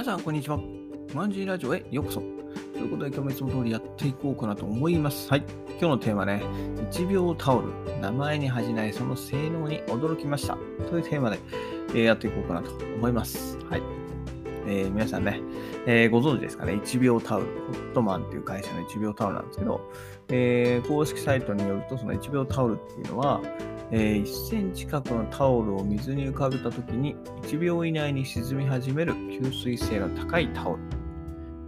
皆さん、こんにちは。マンジーラジオへようこそ。ということで、今日もいつも通りやっていこうかなと思います。はい。今日のテーマね、1秒タオル。名前に恥じないその性能に驚きました。というテーマで、えーやっていこうかなと思います。はい。えー皆さんね、えーご存知ですかね、1秒タオル。ホットマンっていう会社の1秒タオルなんですけど、えー公式サイトによると、その1秒タオルっていうのは、えー1センチ角のタオルを水に浮かべたときに1秒以内に沈み始める吸水性の高いタオル。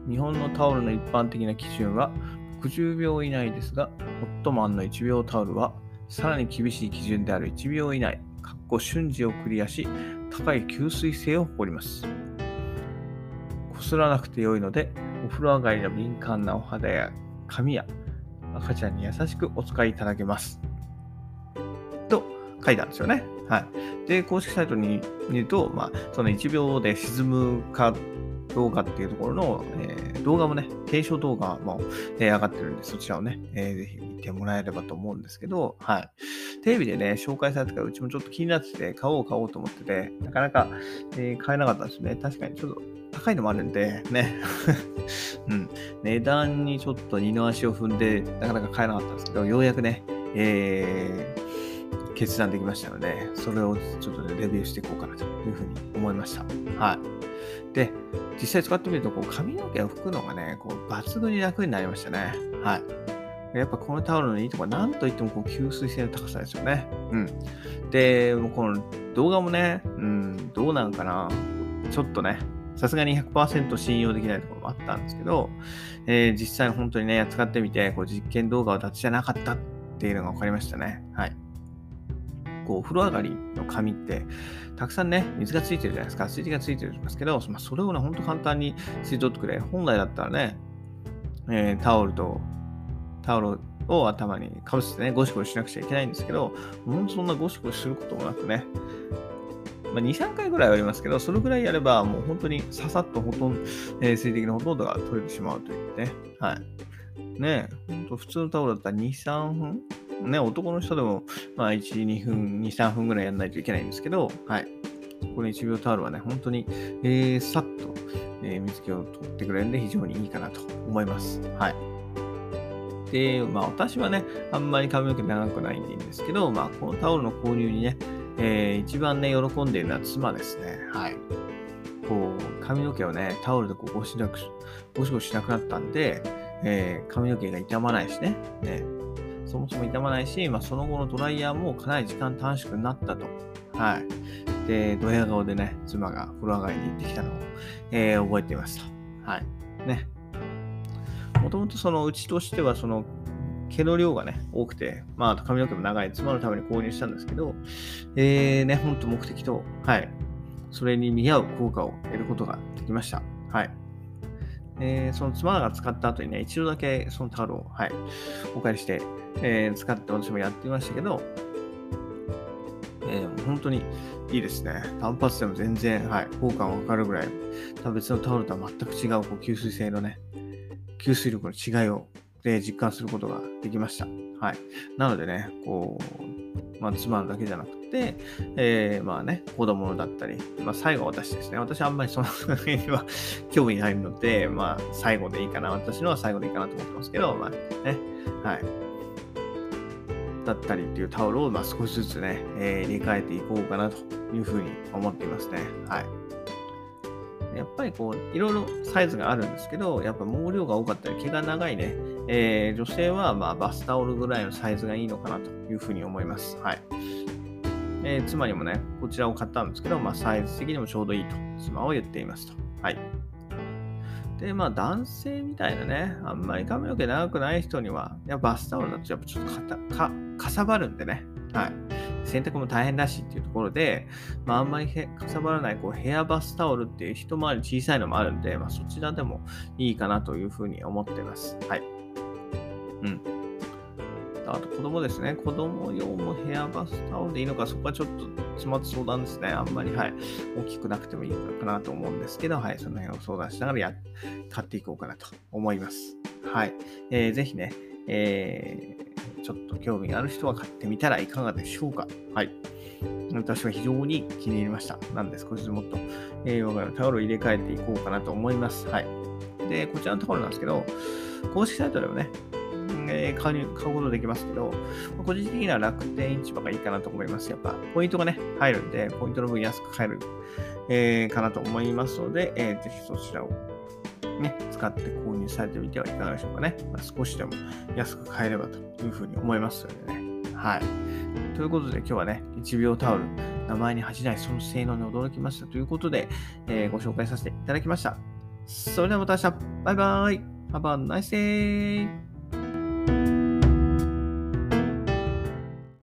日本のタオルの一般的な基準は60秒以内ですが、ホットマンの1秒タオルはさらに厳しい基準である1秒以内、かっこ瞬時をクリアし、高い吸水性を誇ります。こすらなくて良いので、お風呂上がりの敏感なお肌や髪や赤ちゃんに優しくお使いいただけます。書いたんですよね。はい。で、公式サイトに見ると、まあ、その1秒で沈むかどうかっていうところの、えー動画もね、継承動画も、えー上がってるんで、そちらをね、えーぜひ見てもらえればと思うんですけど、はい。テレビでね、紹介されてから、うちもちょっと気になってて、買おう買おうと思ってて、なかなか、えー買えなかったんですね。確かにちょっと高いのもあるんで、ね。うん。値段にちょっと二の足を踏んで、なかなか買えなかったんですけど、ようやくね、えー決断できましたので、それをちょっとね、レビューしていこうかなというふうに思いました。はい。で、実際使ってみると、こう髪の毛を拭くのがね、こう抜群に楽になりましたね。はい。やっぱこのタオルのいいところは、なんといってもこう吸水性の高さですよね。うん。で、もうこの動画もね、うん、どうなんかな。ちょっとね、さすがに100%信用できないところもあったんですけど、えー実際本当にね、使ってみて、こう実験動画は雑じゃなかったっていうのが分かりましたね。はい。こう、お風呂上がりの髪って、たくさんね、水がついてるじゃないですか。水滴がついてるんですけど、まあ、それをね、ほんと簡単に吸い取ってくれ。本来だったらね、えータオルと、タオルを頭にかぶせてね、ゴシゴシしなくちゃいけないんですけど、ほんとそんなゴシゴシすることもなくね、まあ、2、3回ぐらいはありますけど、それぐらいやれば、もう本当にささっとほとんど、えー水滴のほとんどが取れてしまうというね。はい。ねえ、ほんと普通のタオルだったら2、3分ね、男の人でも、まあ、1、2分、2、3分ぐらいやらないといけないんですけど、はい。この1秒タオルはね、本当に、えー、さっと、えー水気を取ってくれるんで、非常にいいかなと思います。はい。で、まあ、私はね、あんまり髪の毛長くないんでいいんですけど、まあ、このタオルの購入にね、えー一番ね、喜んでいるのは妻ですね。はい。こう、髪の毛をね、タオルでこうゴシなくゴシゴなくなったんで、えー髪の毛が傷まないしね、ねそもそも傷まないし、まあ、その後のドライヤーもかなり時間短縮になったと。はい。で、ドヤ顔でね、妻が風呂上がりに行ってきたのを、えー覚えていました。はい。ね。もともとそのうちとしては、その毛の量がね、多くて、まあ、髪の毛も長い妻のために購入したんですけど、えー、ね、ほんと目的と、はい。それに見合う効果を得ることができました。はい。えーその妻が使った後にね、一度だけそのタオルを、はい、お借りして、えー使って私もやってみましたけど、えー本当にいいですね。単発でも全然、はい、効果がわかるぐらい、別のタオルとは全く違うこう吸水性のね、吸水力の違いを、で実感することができました。はい。なのでね、こう、まあ、妻だけじゃなくて、えーまあね、子供だったり、まあ、最後は私ですね。私あんまりその辺には 興味ないので、まあ、最後でいいかな。私のは最後でいいかなと思ってますけど、まあね、はい。だったりっていうタオルを、まあ、少しずつね、えー入れ替えていこうかなというふうに思っていますね。はい。やっぱりこう、いろいろサイズがあるんですけど、やっぱ毛量が多かったり、毛が長いね、えー女性はまあバスタオルぐらいのサイズがいいのかなというふうに思います。はい。えー妻にもね、こちらを買ったんですけど、まあ、サイズ的にもちょうどいいと、妻は言っていますと。はい。で、まあ、男性みたいなね、あんまり髪の毛長くない人には、やバスタオルだとやっぱちょっとかたかかさばるんでね、はい。洗濯も大変だしっていうところで、まあ、あんまりかさばらないこうヘアバスタオルっていう一回り小さいのもあるんで、まあ、そちらでもいいかなというふうに思ってます。はい。うん。あと子供ですね。子供用もヘアバスタオルでいいのか、そこはちょっと詰まって相談ですね。あんまり、はい、大きくなくてもいいのかなと思うんですけど、はい、その辺を相談しながらや買っていこうかなと思います。はい。えーぜひね、えー、ちょっと興味がある人は買ってみたらいかがでしょうか。はい。私は非常に気に入りました。なんで少しずつもっと、えー、我が家のタオルを入れ替えていこうかなと思います。はい。で、こちらのタオルなんですけど、公式サイトでもね、えー、買う買うことできますけど、個人的には楽天市場がいいかなと思います。やっぱ、ポイントがね、入るんで、ポイントの分安く買える、えー、かなと思いますので、えー、ぜひそちらをね、使って購入されてみてはいかがでしょうかね。まあ、少しでも安く買えればというふうに思いますのでね。はい。ということで今日はね、1秒タオル、名前に恥じないその性能に驚きましたということで、えー、ご紹介させていただきました。それではまた明日、バイバイ !Have a nice!